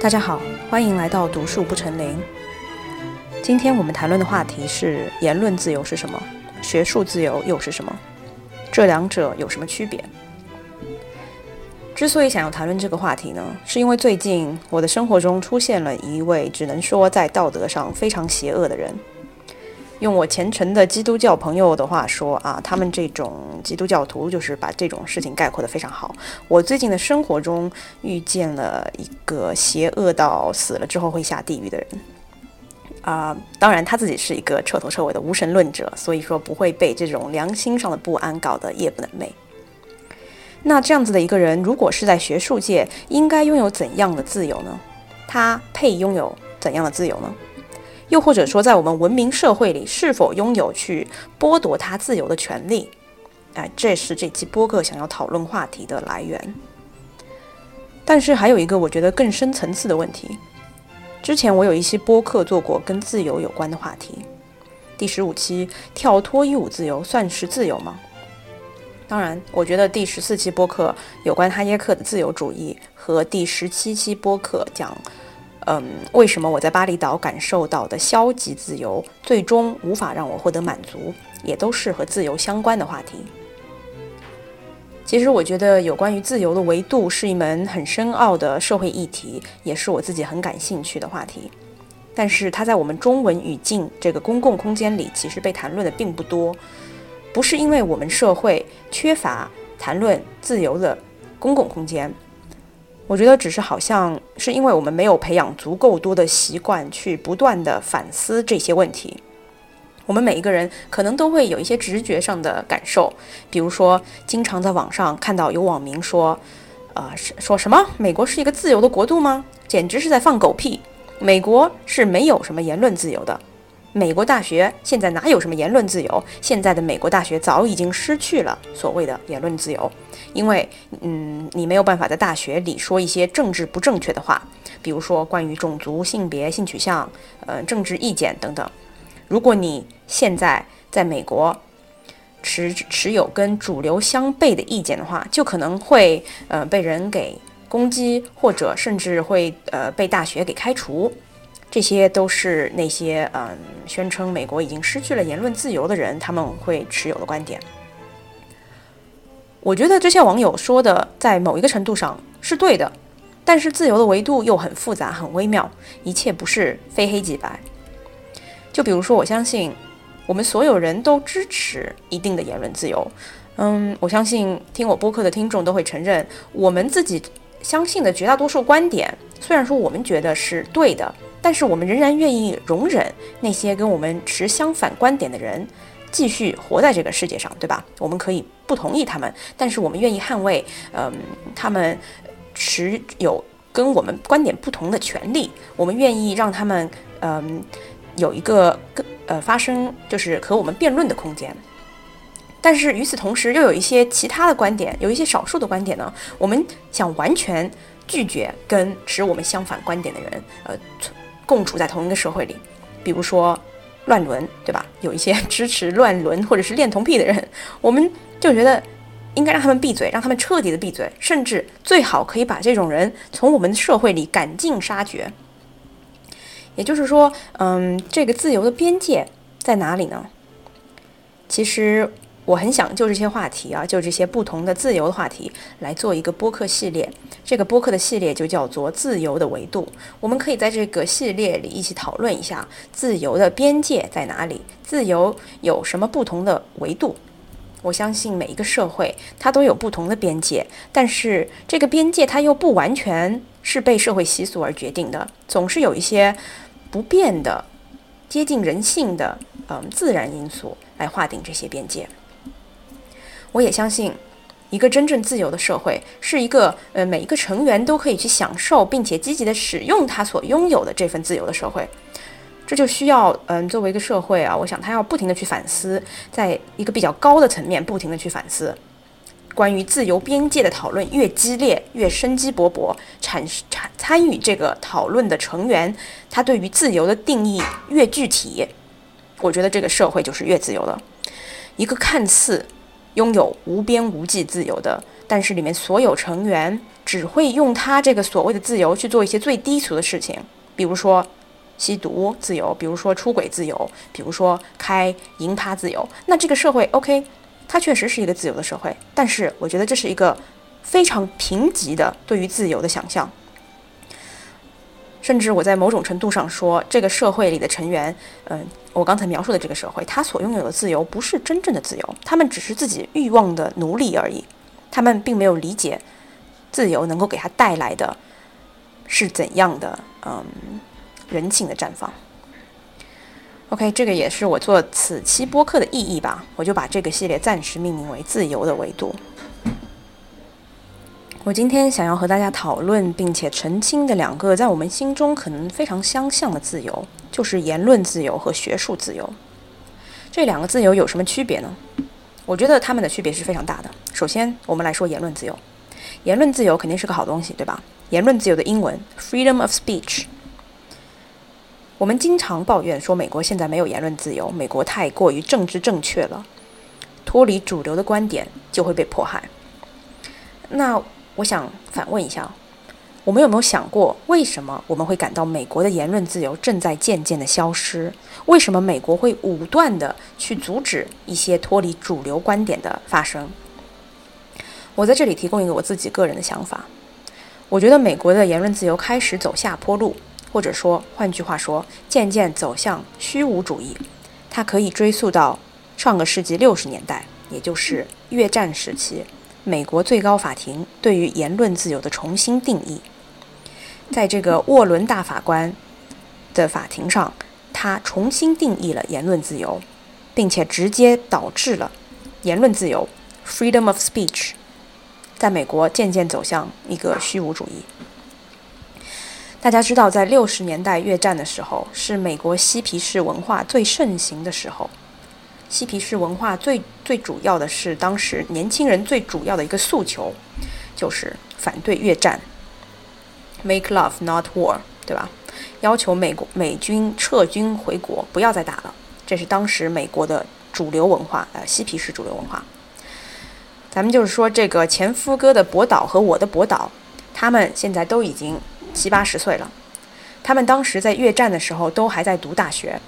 大家好，欢迎来到读树不成林。今天我们谈论的话题是言论自由是什么，学术自由又是什么？这两者有什么区别？之所以想要谈论这个话题呢，是因为最近我的生活中出现了一位只能说在道德上非常邪恶的人。用我虔诚的基督教朋友的话说啊，他们这种基督教徒就是把这种事情概括得非常好。我最近的生活中遇见了一个邪恶到死了之后会下地狱的人啊，当然他自己是一个彻头彻尾的无神论者，所以说不会被这种良心上的不安搞得夜不能寐。那这样子的一个人，如果是在学术界，应该拥有怎样的自由呢？他配拥有怎样的自由呢？又或者说，在我们文明社会里，是否拥有去剥夺他自由的权利？哎，这是这期播客想要讨论话题的来源。但是还有一个我觉得更深层次的问题。之前我有一期播客做过跟自由有关的话题，第十五期跳脱衣舞自由算是自由吗？当然，我觉得第十四期播客有关哈耶克的自由主义和第十七期播客讲。嗯，为什么我在巴厘岛感受到的消极自由，最终无法让我获得满足，也都是和自由相关的话题。其实，我觉得有关于自由的维度是一门很深奥的社会议题，也是我自己很感兴趣的话题。但是，它在我们中文语境这个公共空间里，其实被谈论的并不多。不是因为我们社会缺乏谈论自由的公共空间。我觉得只是好像是因为我们没有培养足够多的习惯去不断的反思这些问题。我们每一个人可能都会有一些直觉上的感受，比如说经常在网上看到有网民说，呃，说什么美国是一个自由的国度吗？简直是在放狗屁！美国是没有什么言论自由的。美国大学现在哪有什么言论自由？现在的美国大学早已经失去了所谓的言论自由，因为，嗯，你没有办法在大学里说一些政治不正确的话，比如说关于种族、性别、性取向、呃，政治意见等等。如果你现在在美国持持有跟主流相悖的意见的话，就可能会呃被人给攻击，或者甚至会呃被大学给开除。这些都是那些嗯宣称美国已经失去了言论自由的人他们会持有的观点。我觉得这些网友说的在某一个程度上是对的，但是自由的维度又很复杂很微妙，一切不是非黑即白。就比如说，我相信我们所有人都支持一定的言论自由。嗯，我相信听我播客的听众都会承认，我们自己相信的绝大多数观点，虽然说我们觉得是对的。但是我们仍然愿意容忍那些跟我们持相反观点的人继续活在这个世界上，对吧？我们可以不同意他们，但是我们愿意捍卫，嗯，他们持有跟我们观点不同的权利。我们愿意让他们，嗯，有一个跟呃发生就是和我们辩论的空间。但是与此同时，又有一些其他的观点，有一些少数的观点呢，我们想完全拒绝跟持我们相反观点的人，呃。共处在同一个社会里，比如说乱伦，对吧？有一些支持乱伦或者是恋童癖的人，我们就觉得应该让他们闭嘴，让他们彻底的闭嘴，甚至最好可以把这种人从我们的社会里赶尽杀绝。也就是说，嗯，这个自由的边界在哪里呢？其实。我很想就这些话题啊，就这些不同的自由的话题来做一个播客系列。这个播客的系列就叫做“自由的维度”。我们可以在这个系列里一起讨论一下自由的边界在哪里，自由有什么不同的维度。我相信每一个社会它都有不同的边界，但是这个边界它又不完全是被社会习俗而决定的，总是有一些不变的、接近人性的嗯自然因素来划定这些边界。我也相信，一个真正自由的社会是一个呃每一个成员都可以去享受并且积极的使用他所拥有的这份自由的社会。这就需要嗯作为一个社会啊，我想他要不停的去反思，在一个比较高的层面不停的去反思，关于自由边界的讨论越激烈越生机勃勃，产产参与这个讨论的成员，他对于自由的定义越具体，我觉得这个社会就是越自由的。一个看似。拥有无边无际自由的但是里面所有成员只会用他这个所谓的自由去做一些最低俗的事情，比如说吸毒自由，比如说出轨自由，比如说开银趴自由。那这个社会，OK，它确实是一个自由的社会，但是我觉得这是一个非常贫瘠的对于自由的想象。甚至我在某种程度上说，这个社会里的成员，嗯，我刚才描述的这个社会，他所拥有的自由不是真正的自由，他们只是自己欲望的奴隶而已。他们并没有理解自由能够给他带来的是怎样的，嗯，人性的绽放。OK，这个也是我做此期播客的意义吧，我就把这个系列暂时命名为“自由的维度”。我今天想要和大家讨论并且澄清的两个在我们心中可能非常相像的自由，就是言论自由和学术自由。这两个自由有什么区别呢？我觉得它们的区别是非常大的。首先，我们来说言论自由。言论自由肯定是个好东西，对吧？言论自由的英文 freedom of speech。我们经常抱怨说美国现在没有言论自由，美国太过于政治正确了，脱离主流的观点就会被迫害。那我想反问一下，我们有没有想过，为什么我们会感到美国的言论自由正在渐渐的消失？为什么美国会武断的去阻止一些脱离主流观点的发生？我在这里提供一个我自己个人的想法，我觉得美国的言论自由开始走下坡路，或者说，换句话说，渐渐走向虚无主义。它可以追溯到上个世纪六十年代，也就是越战时期。美国最高法庭对于言论自由的重新定义，在这个沃伦大法官的法庭上，他重新定义了言论自由，并且直接导致了言论自由 （freedom of speech） 在美国渐渐走向一个虚无主义。大家知道，在六十年代越战的时候，是美国嬉皮士文化最盛行的时候。嬉皮士文化最最主要的是，当时年轻人最主要的一个诉求，就是反对越战，make love not war，对吧？要求美国美军撤军回国，不要再打了。这是当时美国的主流文化，呃，嬉皮士主流文化。咱们就是说，这个前夫哥的博导和我的博导，他们现在都已经七八十岁了，他们当时在越战的时候都还在读大学。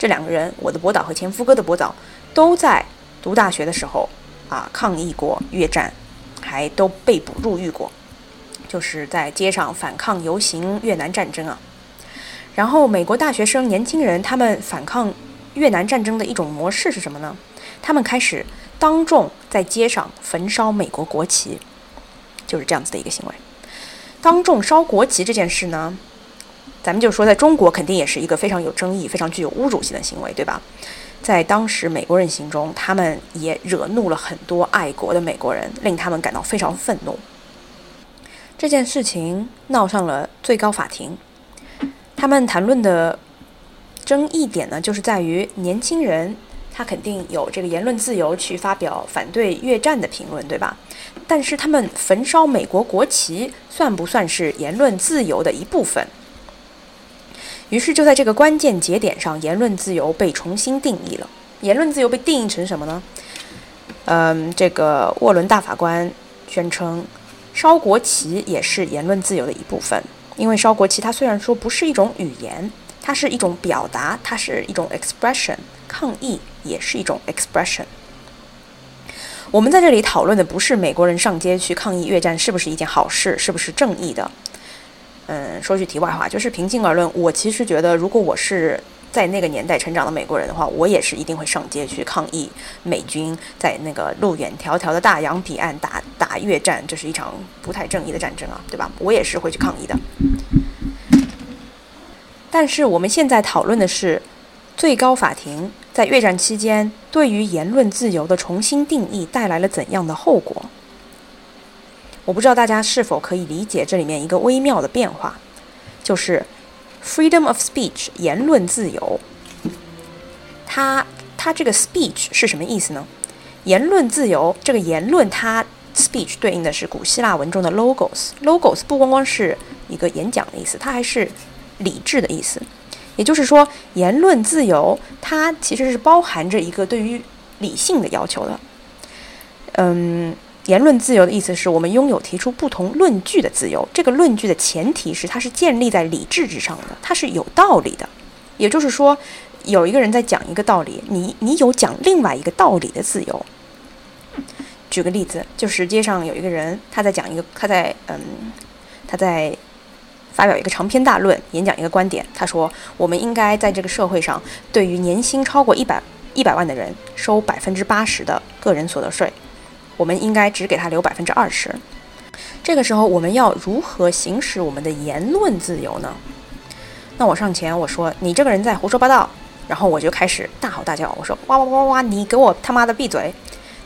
这两个人，我的博导和前夫哥的博导，都在读大学的时候啊抗议过越战，还都被捕入狱过，就是在街上反抗游行越南战争啊。然后美国大学生年轻人他们反抗越南战争的一种模式是什么呢？他们开始当众在街上焚烧美国国旗，就是这样子的一个行为。当众烧国旗这件事呢？咱们就说，在中国肯定也是一个非常有争议、非常具有侮辱性的行为，对吧？在当时美国人心中，他们也惹怒了很多爱国的美国人，令他们感到非常愤怒。这件事情闹上了最高法庭，他们谈论的争议点呢，就是在于年轻人他肯定有这个言论自由去发表反对越战的评论，对吧？但是他们焚烧美国国旗，算不算是言论自由的一部分？于是就在这个关键节点上，言论自由被重新定义了。言论自由被定义成什么呢？嗯，这个沃伦大法官宣称，烧国旗也是言论自由的一部分。因为烧国旗，它虽然说不是一种语言，它是一种表达，它是一种 expression，抗议也是一种 expression。我们在这里讨论的不是美国人上街去抗议越战是不是一件好事，是不是正义的。嗯，说句题外话，就是平心而论，我其实觉得，如果我是在那个年代成长的美国人的话，我也是一定会上街去抗议美军在那个路远迢迢的大洋彼岸打打越战，这是一场不太正义的战争啊，对吧？我也是会去抗议的。但是我们现在讨论的是，最高法庭在越战期间对于言论自由的重新定义带来了怎样的后果？我不知道大家是否可以理解这里面一个微妙的变化，就是 freedom of speech 言论自由。它它这个 speech 是什么意思呢？言论自由这个言论它 speech 对应的是古希腊文中的 logos，logos 不光光是一个演讲的意思，它还是理智的意思。也就是说，言论自由它其实是包含着一个对于理性的要求的。嗯。言论自由的意思是我们拥有提出不同论据的自由。这个论据的前提是它是建立在理智之上的，它是有道理的。也就是说，有一个人在讲一个道理，你你有讲另外一个道理的自由。举个例子，就是街上有一个人他在讲一个，他在嗯，他在发表一个长篇大论，演讲一个观点。他说，我们应该在这个社会上，对于年薪超过一百一百万的人收百分之八十的个人所得税，我们应该只给他留百分之二十。这个时候，我们要如何行使我们的言论自由呢？那我上前我说，你这个人在胡说八道，然后我就开始大吼大叫，我说哇哇哇哇，你给我他妈的闭嘴！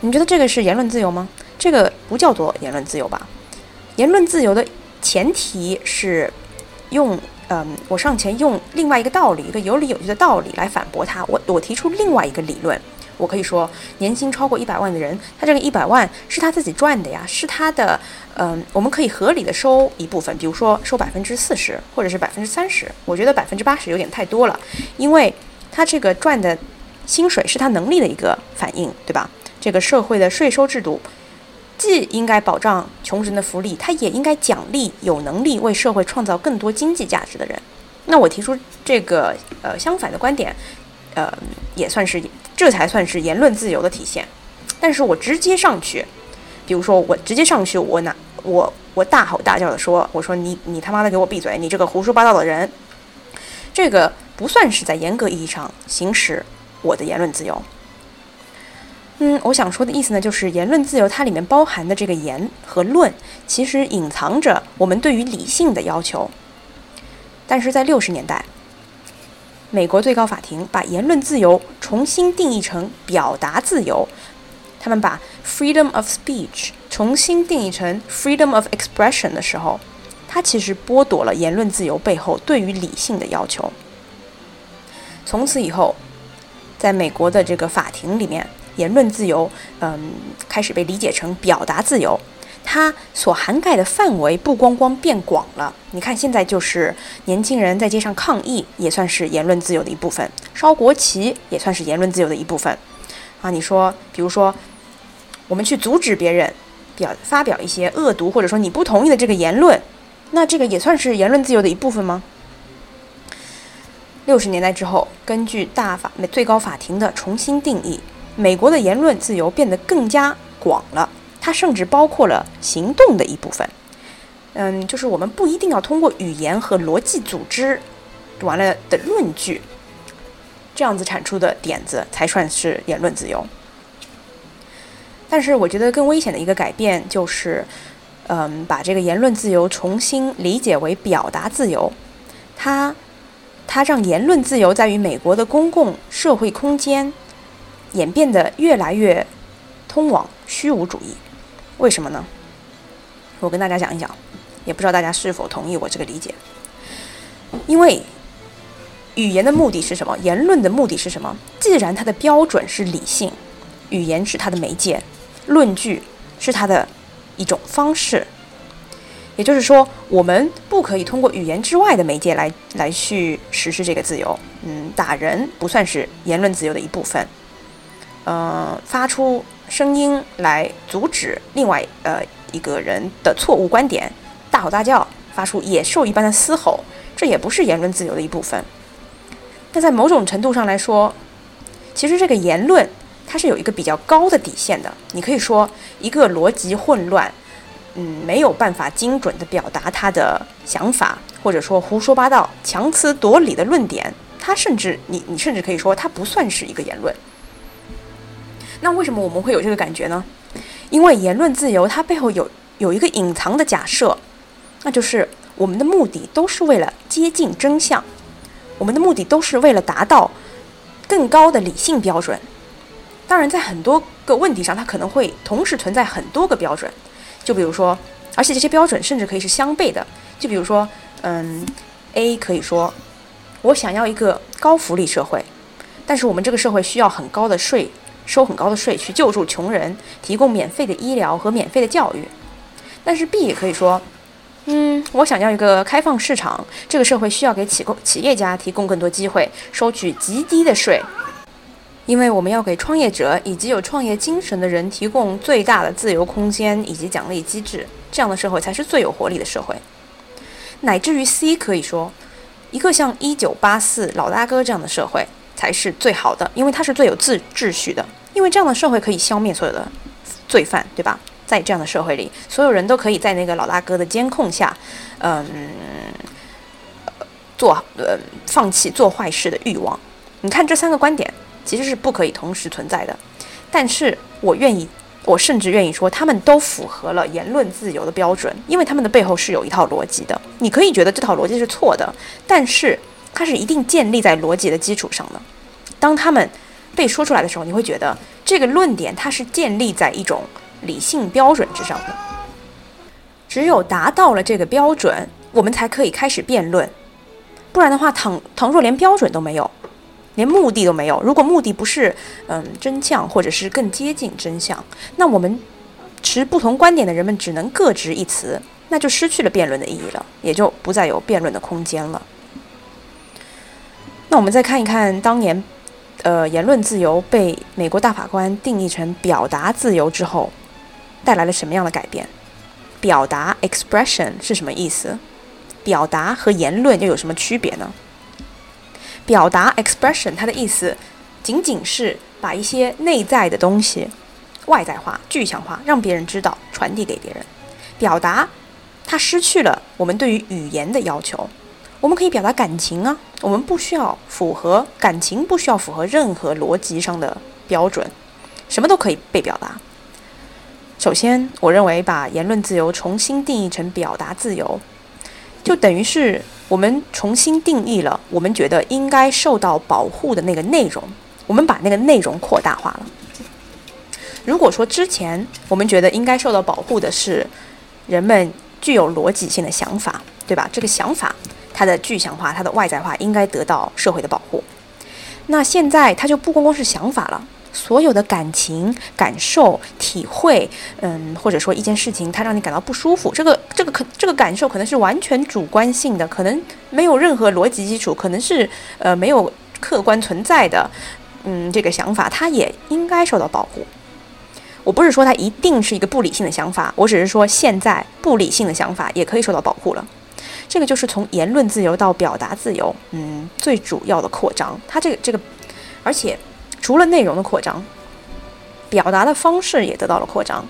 你觉得这个是言论自由吗？这个不叫做言论自由吧？言论自由的前提是用，嗯，我上前用另外一个道理，一个有理有据的道理来反驳他。我我提出另外一个理论，我可以说，年薪超过一百万的人，他这个一百万是他自己赚的呀，是他的，嗯，我们可以合理的收一部分，比如说收百分之四十，或者是百分之三十。我觉得百分之八十有点太多了，因为他这个赚的薪水是他能力的一个反应，对吧？这个社会的税收制度，既应该保障穷人的福利，他也应该奖励有能力为社会创造更多经济价值的人。那我提出这个呃相反的观点，呃，也算是这才算是言论自由的体现。但是我直接上去，比如说我直接上去，我拿我我大吼大叫的说，我说你你他妈的给我闭嘴，你这个胡说八道的人，这个不算是在严格意义上行使我的言论自由。嗯，我想说的意思呢，就是言论自由它里面包含的这个言和论，其实隐藏着我们对于理性的要求。但是在六十年代，美国最高法庭把言论自由重新定义成表达自由，他们把 freedom of speech 重新定义成 freedom of expression 的时候，它其实剥夺了言论自由背后对于理性的要求。从此以后，在美国的这个法庭里面。言论自由，嗯，开始被理解成表达自由，它所涵盖的范围不光光变广了。你看，现在就是年轻人在街上抗议，也算是言论自由的一部分；烧国旗也算是言论自由的一部分。啊，你说，比如说，我们去阻止别人表发表一些恶毒或者说你不同意的这个言论，那这个也算是言论自由的一部分吗？六十年代之后，根据大法最高法庭的重新定义。美国的言论自由变得更加广了，它甚至包括了行动的一部分。嗯，就是我们不一定要通过语言和逻辑组织完了的论据，这样子产出的点子才算是言论自由。但是，我觉得更危险的一个改变就是，嗯，把这个言论自由重新理解为表达自由。它，它让言论自由在于美国的公共社会空间。演变得越来越通往虚无主义，为什么呢？我跟大家讲一讲，也不知道大家是否同意我这个理解。因为语言的目的是什么？言论的目的是什么？既然它的标准是理性，语言是它的媒介，论据是它的一种方式，也就是说，我们不可以通过语言之外的媒介来来去实施这个自由。嗯，打人不算是言论自由的一部分。呃，发出声音来阻止另外呃一个人的错误观点，大吼大叫，发出野兽一般的嘶吼，这也不是言论自由的一部分。那在某种程度上来说，其实这个言论它是有一个比较高的底线的。你可以说一个逻辑混乱，嗯，没有办法精准的表达他的想法，或者说胡说八道、强词夺理的论点，它甚至你你甚至可以说它不算是一个言论。那为什么我们会有这个感觉呢？因为言论自由它背后有有一个隐藏的假设，那就是我们的目的都是为了接近真相，我们的目的都是为了达到更高的理性标准。当然，在很多个问题上，它可能会同时存在很多个标准。就比如说，而且这些标准甚至可以是相悖的。就比如说，嗯，A 可以说我想要一个高福利社会，但是我们这个社会需要很高的税。收很高的税去救助穷人，提供免费的医疗和免费的教育。但是 B 也可以说，嗯，我想要一个开放市场，这个社会需要给企工企业家提供更多机会，收取极低的税。因为我们要给创业者以及有创业精神的人提供最大的自由空间以及奖励机制，这样的社会才是最有活力的社会。乃至于 C 可以说，一个像一九八四老大哥这样的社会才是最好的，因为它是最有秩秩序的。因为这样的社会可以消灭所有的罪犯，对吧？在这样的社会里，所有人都可以在那个老大哥的监控下，嗯，做呃放弃做坏事的欲望。你看这三个观点。其实是不可以同时存在的，但是我愿意，我甚至愿意说，他们都符合了言论自由的标准，因为他们的背后是有一套逻辑的。你可以觉得这套逻辑是错的，但是它是一定建立在逻辑的基础上的。当他们被说出来的时候，你会觉得这个论点它是建立在一种理性标准之上的。只有达到了这个标准，我们才可以开始辩论，不然的话，倘倘若连标准都没有。连目的都没有。如果目的不是嗯真相，或者是更接近真相，那我们持不同观点的人们只能各执一词，那就失去了辩论的意义了，也就不再有辩论的空间了。那我们再看一看当年，呃，言论自由被美国大法官定义成表达自由之后，带来了什么样的改变？表达 （expression） 是什么意思？表达和言论又有什么区别呢？表达 expression，它的意思仅仅是把一些内在的东西外在化、具象化，让别人知道，传递给别人。表达它失去了我们对于语言的要求，我们可以表达感情啊，我们不需要符合感情，不需要符合任何逻辑上的标准，什么都可以被表达。首先，我认为把言论自由重新定义成表达自由，就等于是。我们重新定义了我们觉得应该受到保护的那个内容，我们把那个内容扩大化了。如果说之前我们觉得应该受到保护的是人们具有逻辑性的想法，对吧？这个想法它的具象化、它的外在化应该得到社会的保护，那现在它就不光光是想法了。所有的感情、感受、体会，嗯，或者说一件事情，它让你感到不舒服，这个、这个可、这个感受可能是完全主观性的，可能没有任何逻辑基础，可能是呃没有客观存在的，嗯，这个想法它也应该受到保护。我不是说它一定是一个不理性的想法，我只是说现在不理性的想法也可以受到保护了。这个就是从言论自由到表达自由，嗯，最主要的扩张。它这个这个，而且。除了内容的扩张，表达的方式也得到了扩张。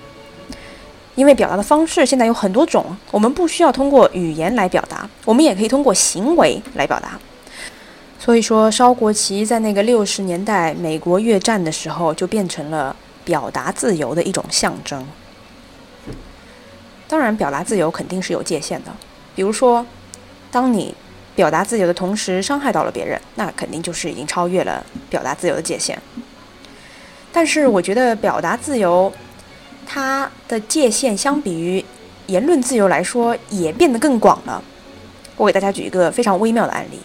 因为表达的方式现在有很多种，我们不需要通过语言来表达，我们也可以通过行为来表达。所以说，烧国旗在那个六十年代美国越战的时候，就变成了表达自由的一种象征。当然，表达自由肯定是有界限的，比如说，当你。表达自由的同时伤害到了别人，那肯定就是已经超越了表达自由的界限。但是我觉得表达自由，它的界限相比于言论自由来说也变得更广了。我给大家举一个非常微妙的案例，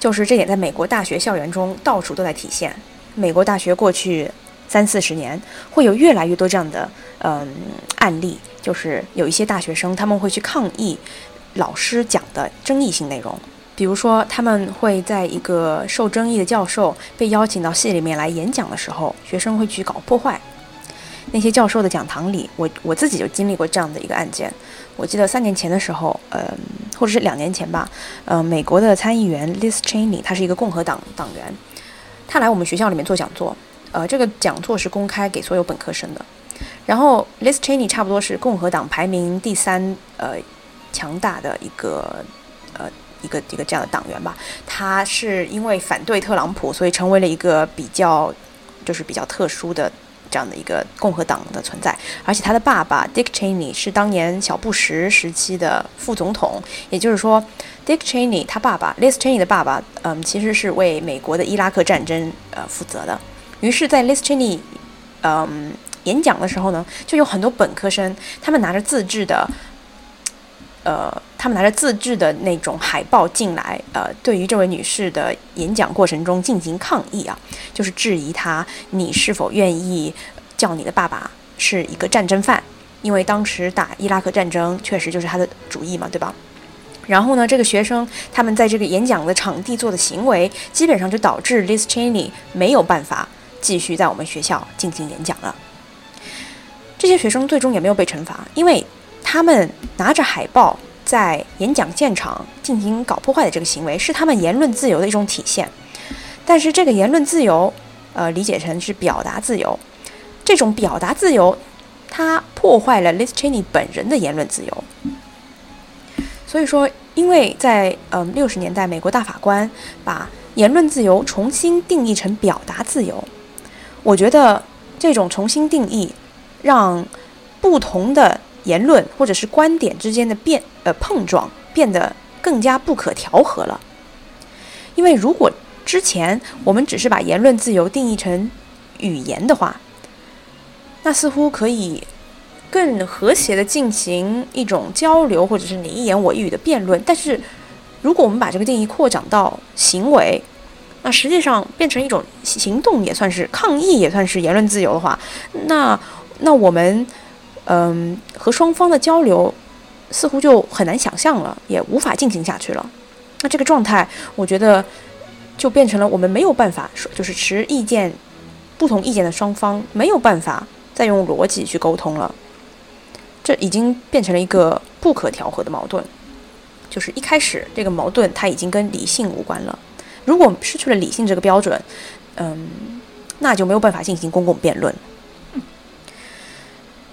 就是这点在美国大学校园中到处都在体现。美国大学过去三四十年会有越来越多这样的嗯案例，就是有一些大学生他们会去抗议。老师讲的争议性内容，比如说他们会在一个受争议的教授被邀请到系里面来演讲的时候，学生会去搞破坏。那些教授的讲堂里，我我自己就经历过这样的一个案件。我记得三年前的时候，呃，或者是两年前吧，呃，美国的参议员 Liz Cheney，他是一个共和党党员，他来我们学校里面做讲座，呃，这个讲座是公开给所有本科生的。然后 Liz Cheney 差不多是共和党排名第三，呃。强大的一个呃一个一个这样的党员吧，他是因为反对特朗普，所以成为了一个比较就是比较特殊的这样的一个共和党的存在。而且他的爸爸 Dick Cheney 是当年小布什时期的副总统，也就是说，Dick Cheney 他爸爸 Liz Cheney 的爸爸，嗯，其实是为美国的伊拉克战争呃负责的。于是，在 Liz Cheney 嗯演讲的时候呢，就有很多本科生，他们拿着自制的。呃，他们拿着自制的那种海报进来，呃，对于这位女士的演讲过程中进行抗议啊，就是质疑她，你是否愿意叫你的爸爸是一个战争犯？因为当时打伊拉克战争确实就是他的主意嘛，对吧？然后呢，这个学生他们在这个演讲的场地做的行为，基本上就导致 Liz Cheney 没有办法继续在我们学校进行演讲了。这些学生最终也没有被惩罚，因为他们拿着海报在演讲现场进行搞破坏的这个行为，是他们言论自由的一种体现。但是这个言论自由，呃，理解成是表达自由，这种表达自由，它破坏了 Liz Cheney 本人的言论自由。所以说，因为在嗯六十年代，美国大法官把言论自由重新定义成表达自由，我觉得这种重新定义让不同的言论或者是观点之间的变呃碰撞变得更加不可调和了。因为如果之前我们只是把言论自由定义成语言的话，那似乎可以。更和谐的进行一种交流，或者是你一言我一语的辩论。但是，如果我们把这个定义扩展到行为，那实际上变成一种行动，也算是抗议，也算是言论自由的话，那那我们嗯和双方的交流似乎就很难想象了，也无法进行下去了。那这个状态，我觉得就变成了我们没有办法说，就是持意见不同意见的双方没有办法再用逻辑去沟通了。这已经变成了一个不可调和的矛盾，就是一开始这个矛盾它已经跟理性无关了。如果失去了理性这个标准，嗯，那就没有办法进行公共辩论。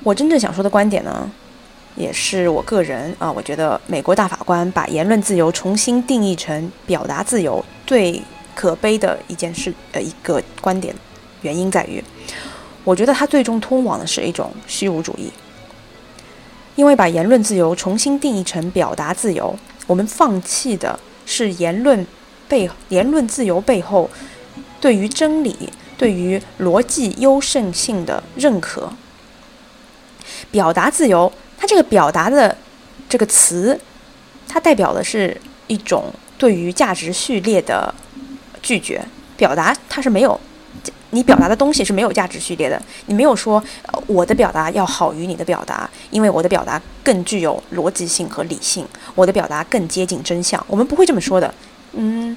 我真正想说的观点呢，也是我个人啊，我觉得美国大法官把言论自由重新定义成表达自由最可悲的一件事，呃，一个观点原因在于，我觉得它最终通往的是一种虚无主义。因为把言论自由重新定义成表达自由，我们放弃的是言论背言论自由背后对于真理、对于逻辑优胜性的认可。表达自由，它这个表达的这个词，它代表的是一种对于价值序列的拒绝。表达它是没有。你表达的东西是没有价值序列的，你没有说我的表达要好于你的表达，因为我的表达更具有逻辑性和理性，我的表达更接近真相。我们不会这么说的，嗯，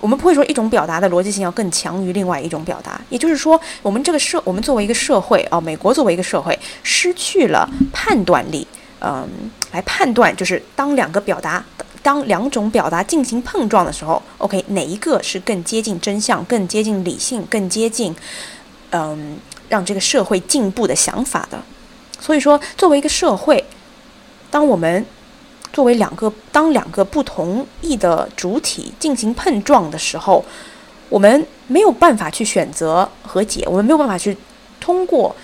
我们不会说一种表达的逻辑性要更强于另外一种表达。也就是说，我们这个社，我们作为一个社会啊，美国作为一个社会，失去了判断力，嗯，来判断就是当两个表达。当两种表达进行碰撞的时候，OK，哪一个是更接近真相、更接近理性、更接近，嗯，让这个社会进步的想法的？所以说，作为一个社会，当我们作为两个当两个不同意的主体进行碰撞的时候，我们没有办法去选择和解，我们没有办法去通过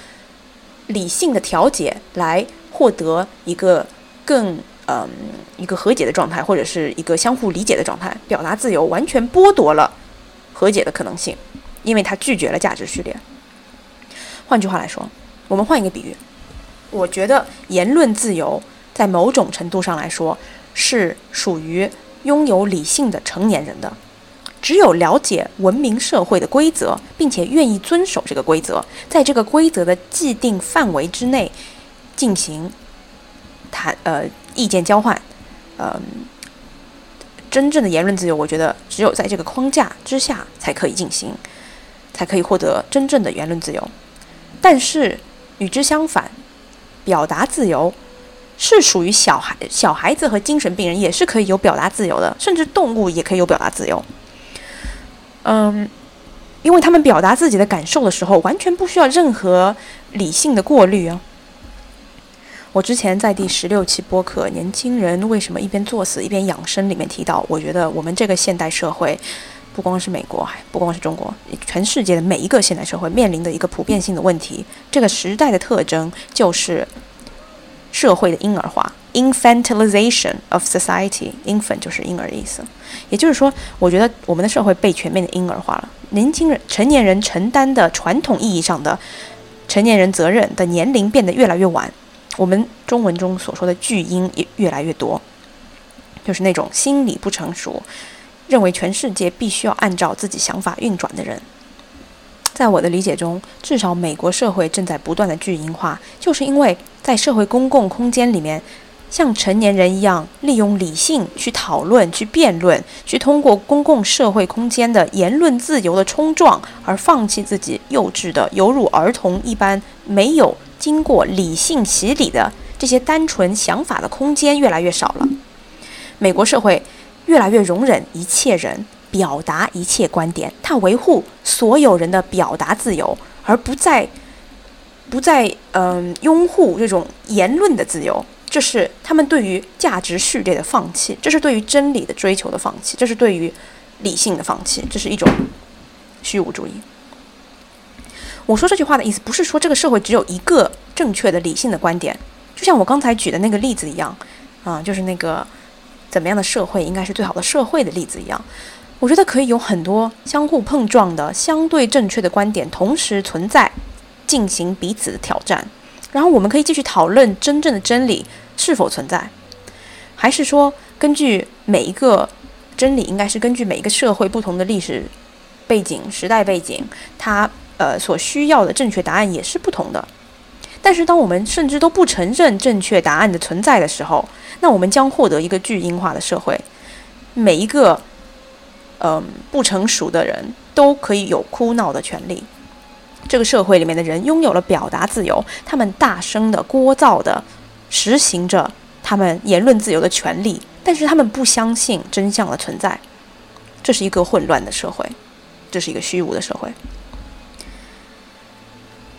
理性的调解来获得一个更。嗯，一个和解的状态，或者是一个相互理解的状态，表达自由完全剥夺了和解的可能性，因为他拒绝了价值序列。换句话来说，我们换一个比喻，我觉得言论自由在某种程度上来说是属于拥有理性的成年人的，只有了解文明社会的规则，并且愿意遵守这个规则，在这个规则的既定范围之内进行谈呃。意见交换，嗯，真正的言论自由，我觉得只有在这个框架之下才可以进行，才可以获得真正的言论自由。但是与之相反，表达自由是属于小孩、小孩子和精神病人也是可以有表达自由的，甚至动物也可以有表达自由。嗯，因为他们表达自己的感受的时候，完全不需要任何理性的过滤啊。我之前在第十六期播客《年轻人为什么一边作死一边养生》里面提到，我觉得我们这个现代社会，不光是美国，不光是中国，全世界的每一个现代社会面临的一个普遍性的问题，这个时代的特征就是社会的婴儿化 （infantilization of society）。infant 就是婴儿的意思，也就是说，我觉得我们的社会被全面的婴儿化了。年轻人、成年人承担的传统意义上的成年人责任的年龄变得越来越晚。我们中文中所说的巨婴也越来越多，就是那种心理不成熟，认为全世界必须要按照自己想法运转的人。在我的理解中，至少美国社会正在不断的巨婴化，就是因为在社会公共空间里面，像成年人一样，利用理性去讨论、去辩论、去通过公共社会空间的言论自由的冲撞，而放弃自己幼稚的、犹如儿童一般没有经过理性洗礼的这些单纯想法的空间越来越少了。美国社会越来越容忍一切人表达一切观点，他维护所有人的表达自由，而不再不再嗯拥护这种言论的自由。这是他们对于价值序列的放弃，这是对于真理的追求的放弃，这是对于理性的放弃，这是一种虚无主义。我说这句话的意思，不是说这个社会只有一个正确的理性的观点，就像我刚才举的那个例子一样，啊，就是那个怎么样的社会应该是最好的社会的例子一样。我觉得可以有很多相互碰撞的相对正确的观点同时存在，进行彼此的挑战，然后我们可以继续讨论真正的真理。是否存在，还是说根据每一个真理，应该是根据每一个社会不同的历史背景、时代背景，它呃所需要的正确答案也是不同的。但是，当我们甚至都不承认正确答案的存在的时候，那我们将获得一个巨婴化的社会。每一个嗯不成熟的人都可以有哭闹的权利。这个社会里面的人拥有了表达自由，他们大声的、聒噪的。实行着他们言论自由的权利，但是他们不相信真相的存在。这是一个混乱的社会，这是一个虚无的社会。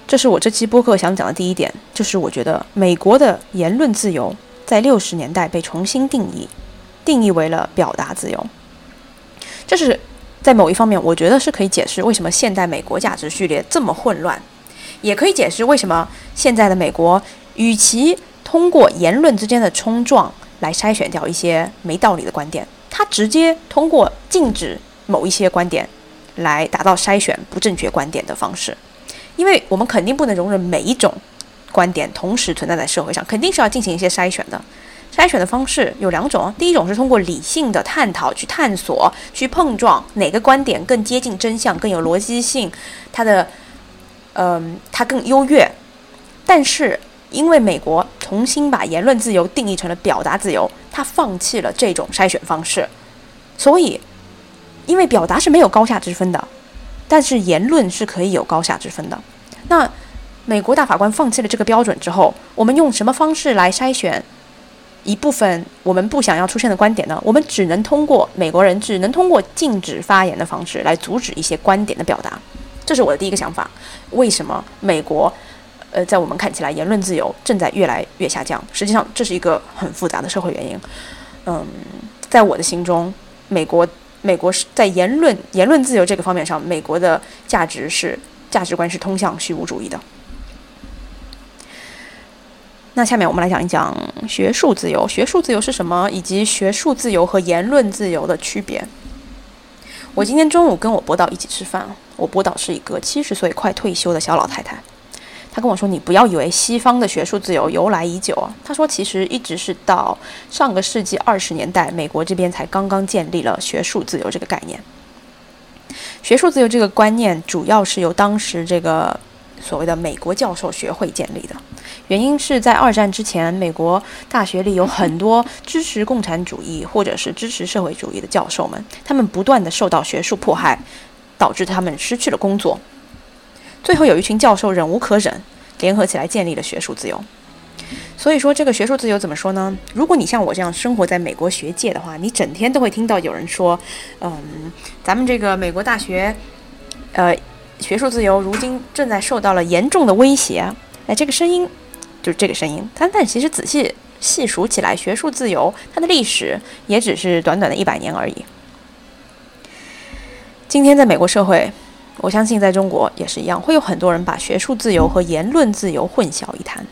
这是我这期播客想讲的第一点，就是我觉得美国的言论自由在六十年代被重新定义，定义为了表达自由。这是在某一方面，我觉得是可以解释为什么现代美国价值序列这么混乱，也可以解释为什么现在的美国与其通过言论之间的冲撞来筛选掉一些没道理的观点，它直接通过禁止某一些观点来达到筛选不正确观点的方式，因为我们肯定不能容忍每一种观点同时存在在社会上，肯定是要进行一些筛选的。筛选的方式有两种，第一种是通过理性的探讨去探索、去碰撞哪个观点更接近真相、更有逻辑性，它的，嗯，它更优越，但是。因为美国重新把言论自由定义成了表达自由，他放弃了这种筛选方式，所以，因为表达是没有高下之分的，但是言论是可以有高下之分的。那美国大法官放弃了这个标准之后，我们用什么方式来筛选一部分我们不想要出现的观点呢？我们只能通过美国人只能通过禁止发言的方式来阻止一些观点的表达。这是我的第一个想法。为什么美国？呃，在我们看起来，言论自由正在越来越下降。实际上，这是一个很复杂的社会原因。嗯，在我的心中，美国美国是在言论言论自由这个方面上，美国的价值是价值观是通向虚无主义的。那下面我们来讲一讲学术自由。学术自由是什么？以及学术自由和言论自由的区别。我今天中午跟我博导一起吃饭，我博导是一个七十岁快退休的小老太太。她跟我说：“你不要以为西方的学术自由由来已久啊。”她说：“其实一直是到上个世纪二十年代，美国这边才刚刚建立了学术自由这个概念。学术自由这个观念主要是由当时这个所谓的美国教授学会建立的。原因是在二战之前，美国大学里有很多支持共产主义或者是支持社会主义的教授们，他们不断的受到学术迫害，导致他们失去了工作。”最后有一群教授忍无可忍，联合起来建立了学术自由。所以说，这个学术自由怎么说呢？如果你像我这样生活在美国学界的话，你整天都会听到有人说：“嗯，咱们这个美国大学，呃，学术自由如今正在受到了严重的威胁。”哎，这个声音就是这个声音。但但其实仔细细数起来，学术自由它的历史也只是短短的一百年而已。今天在美国社会。我相信在中国也是一样，会有很多人把学术自由和言论自由混淆一谈。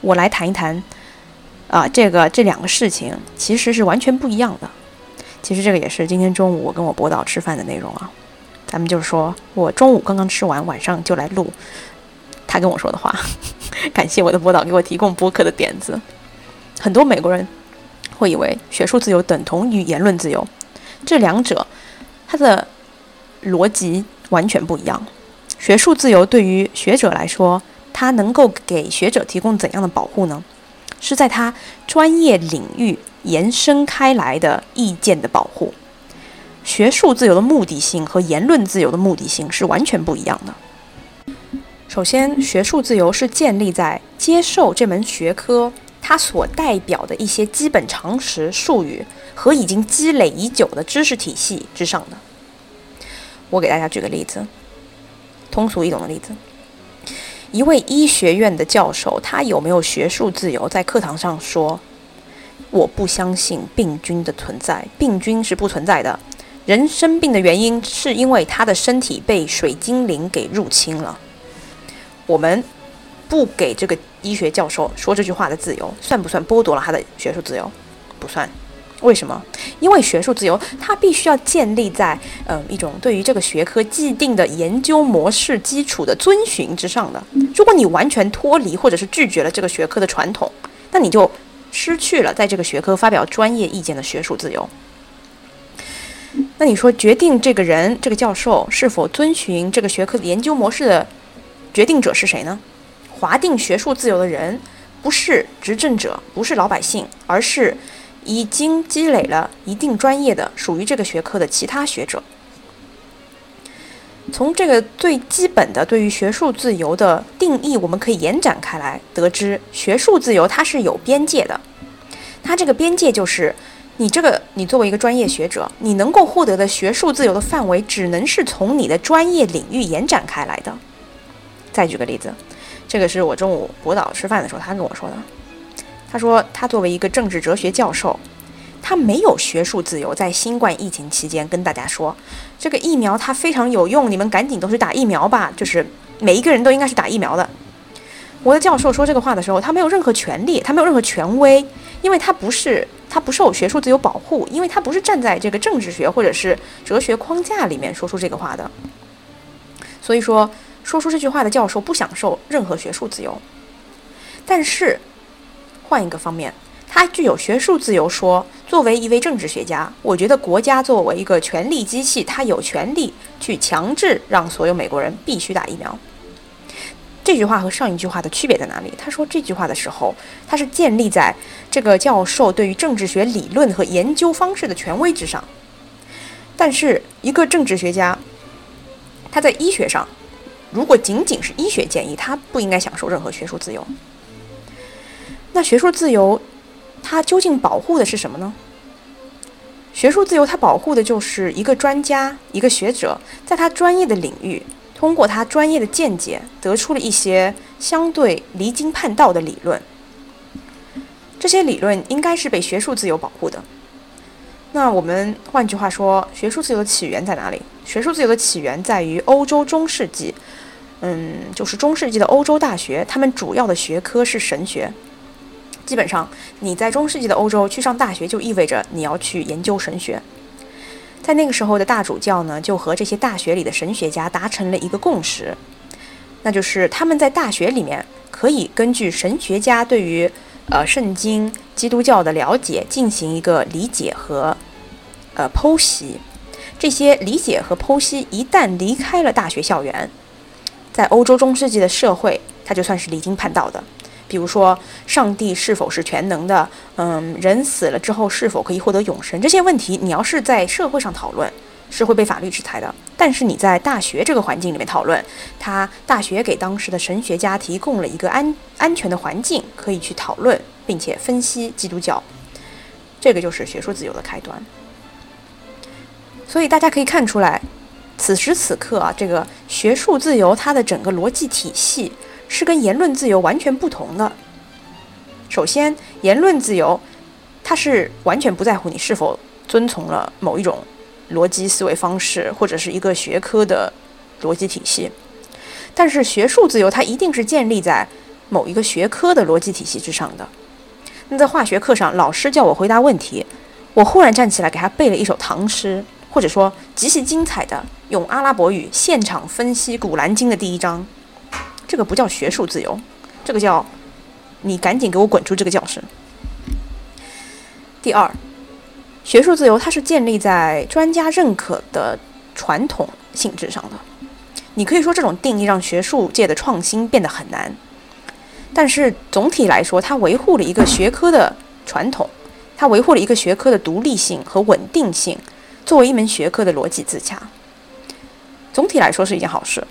我来谈一谈，啊，这个这两个事情其实是完全不一样的。其实这个也是今天中午我跟我博导吃饭的内容啊。咱们就是说我中午刚刚吃完，晚上就来录他跟我说的话。感谢我的博导给我提供播客的点子。很多美国人会以为学术自由等同于言论自由，这两者它的逻辑。完全不一样。学术自由对于学者来说，它能够给学者提供怎样的保护呢？是在他专业领域延伸开来的意见的保护。学术自由的目的性和言论自由的目的性是完全不一样的。首先，学术自由是建立在接受这门学科它所代表的一些基本常识、术语和已经积累已久的知识体系之上的。我给大家举个例子，通俗易懂的例子：一位医学院的教授，他有没有学术自由？在课堂上说：“我不相信病菌的存在，病菌是不存在的。人生病的原因是因为他的身体被水精灵给入侵了。”我们不给这个医学教授说这句话的自由，算不算剥夺了他的学术自由？不算。为什么？因为学术自由它必须要建立在嗯一种对于这个学科既定的研究模式基础的遵循之上的。如果你完全脱离或者是拒绝了这个学科的传统，那你就失去了在这个学科发表专业意见的学术自由。那你说决定这个人这个教授是否遵循这个学科的研究模式的？决定者是谁呢？划定学术自由的人，不是执政者，不是老百姓，而是已经积累了一定专业的、属于这个学科的其他学者。从这个最基本的对于学术自由的定义，我们可以延展开来，得知学术自由它是有边界的。它这个边界就是，你这个你作为一个专业学者，你能够获得的学术自由的范围，只能是从你的专业领域延展开来的。再举个例子，这个是我中午博导吃饭的时候他跟我说的。他说他作为一个政治哲学教授，他没有学术自由，在新冠疫情期间跟大家说这个疫苗它非常有用，你们赶紧都去打疫苗吧，就是每一个人都应该是打疫苗的。我的教授说这个话的时候，他没有任何权利，他没有任何权威，因为他不是他不受学术自由保护，因为他不是站在这个政治学或者是哲学框架里面说出这个话的。所以说。说出这句话的教授不享受任何学术自由，但是换一个方面，他具有学术自由。说作为一位政治学家，我觉得国家作为一个权力机器，他有权利去强制让所有美国人必须打疫苗。这句话和上一句话的区别在哪里？他说这句话的时候，他是建立在这个教授对于政治学理论和研究方式的权威之上。但是一个政治学家，他在医学上。如果仅仅是医学建议，他不应该享受任何学术自由。那学术自由，它究竟保护的是什么呢？学术自由它保护的就是一个专家、一个学者，在他专业的领域，通过他专业的见解，得出了一些相对离经叛道的理论。这些理论应该是被学术自由保护的。那我们换句话说，学术自由的起源在哪里？学术自由的起源在于欧洲中世纪，嗯，就是中世纪的欧洲大学，他们主要的学科是神学。基本上，你在中世纪的欧洲去上大学，就意味着你要去研究神学。在那个时候的大主教呢，就和这些大学里的神学家达成了一个共识，那就是他们在大学里面可以根据神学家对于呃圣经、基督教的了解进行一个理解和。呃，剖析这些理解和剖析，一旦离开了大学校园，在欧洲中世纪的社会，它就算是离经叛道的。比如说，上帝是否是全能的？嗯，人死了之后是否可以获得永生？这些问题，你要是在社会上讨论，是会被法律制裁的。但是你在大学这个环境里面讨论，他大学给当时的神学家提供了一个安安全的环境，可以去讨论并且分析基督教。这个就是学术自由的开端。所以大家可以看出来，此时此刻啊，这个学术自由它的整个逻辑体系是跟言论自由完全不同的。首先，言论自由它是完全不在乎你是否遵从了某一种逻辑思维方式或者是一个学科的逻辑体系，但是学术自由它一定是建立在某一个学科的逻辑体系之上的。那在化学课上，老师叫我回答问题，我忽然站起来给他背了一首唐诗。或者说极其精彩的用阿拉伯语现场分析《古兰经》的第一章，这个不叫学术自由，这个叫你赶紧给我滚出这个教室。第二，学术自由它是建立在专家认可的传统性质上的。你可以说这种定义让学术界的创新变得很难，但是总体来说，它维护了一个学科的传统，它维护了一个学科的独立性和稳定性，作为一门学科的逻辑自洽。总体来说是一件好事。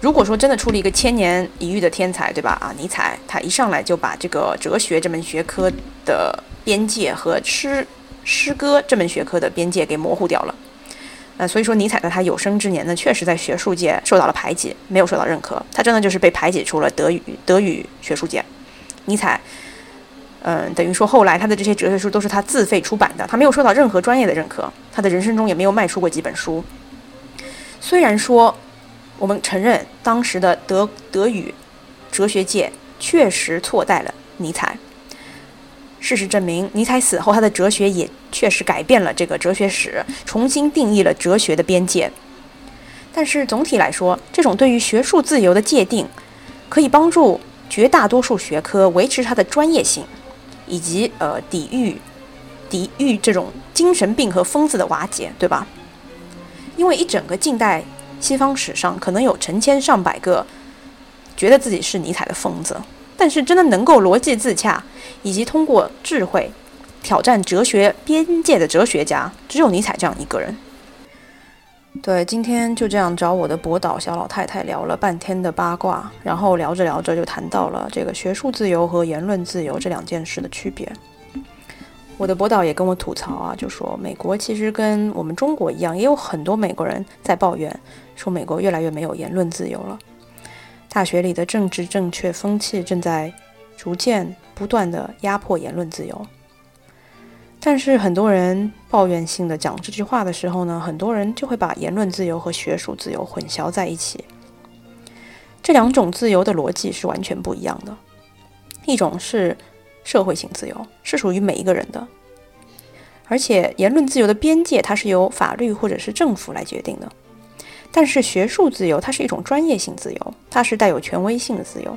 如果说真的出了一个千年一遇的天才，对吧？啊，尼采，他一上来就把这个哲学这门学科的边界和诗诗歌这门学科的边界给模糊掉了。呃，所以说尼采在他有生之年呢，确实在学术界受到了排挤，没有受到认可。他真的就是被排挤出了德语德语学术界。尼采，嗯，等于说后来他的这些哲学书都是他自费出版的，他没有受到任何专业的认可，他的人生中也没有卖出过几本书。虽然说。我们承认，当时的德德语哲学界确实错待了尼采。事实证明，尼采死后，他的哲学也确实改变了这个哲学史，重新定义了哲学的边界。但是总体来说，这种对于学术自由的界定，可以帮助绝大多数学科维持它的专业性，以及呃抵御抵御这种精神病和疯子的瓦解，对吧？因为一整个近代。西方史上可能有成千上百个觉得自己是尼采的疯子，但是真的能够逻辑自洽，以及通过智慧挑战哲学边界的哲学家，只有尼采这样一个人。对，今天就这样找我的博导小老太太聊了半天的八卦，然后聊着聊着就谈到了这个学术自由和言论自由这两件事的区别。我的博导也跟我吐槽啊，就说美国其实跟我们中国一样，也有很多美国人在抱怨，说美国越来越没有言论自由了。大学里的政治正确风气正在逐渐不断的压迫言论自由。但是很多人抱怨性的讲这句话的时候呢，很多人就会把言论自由和学术自由混淆在一起。这两种自由的逻辑是完全不一样的，一种是。社会性自由是属于每一个人的，而且言论自由的边界它是由法律或者是政府来决定的。但是学术自由它是一种专业性自由，它是带有权威性的自由，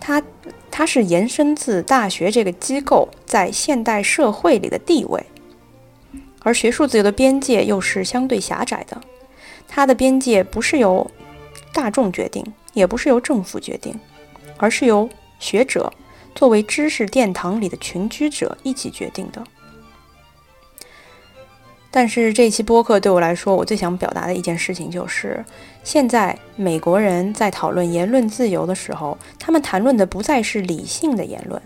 它它是延伸自大学这个机构在现代社会里的地位。而学术自由的边界又是相对狭窄的，它的边界不是由大众决定，也不是由政府决定，而是由学者。作为知识殿堂里的群居者一起决定的。但是这一期播客对我来说，我最想表达的一件事情就是，现在美国人在讨论言论自由的时候，他们谈论的不再是理性的言论，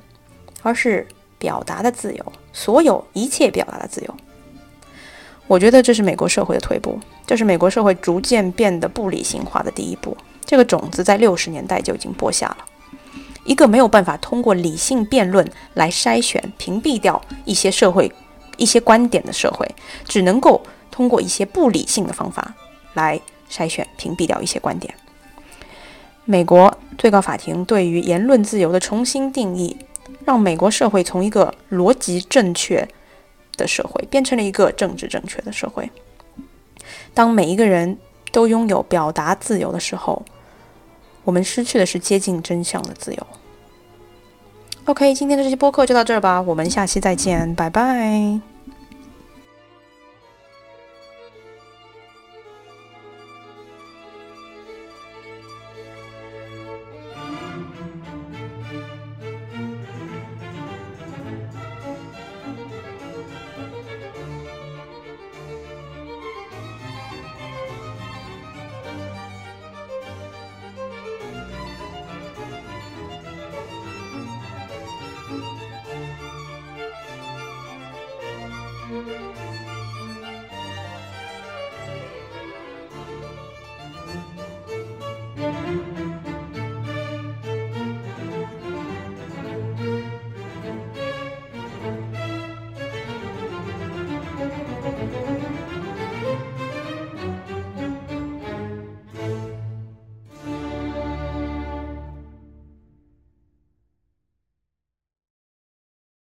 而是表达的自由，所有一切表达的自由。我觉得这是美国社会的退步，这是美国社会逐渐变得不理性化的第一步。这个种子在六十年代就已经播下了。一个没有办法通过理性辩论来筛选、屏蔽掉一些社会、一些观点的社会，只能够通过一些不理性的方法来筛选、屏蔽掉一些观点。美国最高法庭对于言论自由的重新定义，让美国社会从一个逻辑正确的社会变成了一个政治正确的社会。当每一个人都拥有表达自由的时候，我们失去的是接近真相的自由。OK，今天的这期播客就到这儿吧，我们下期再见，拜拜。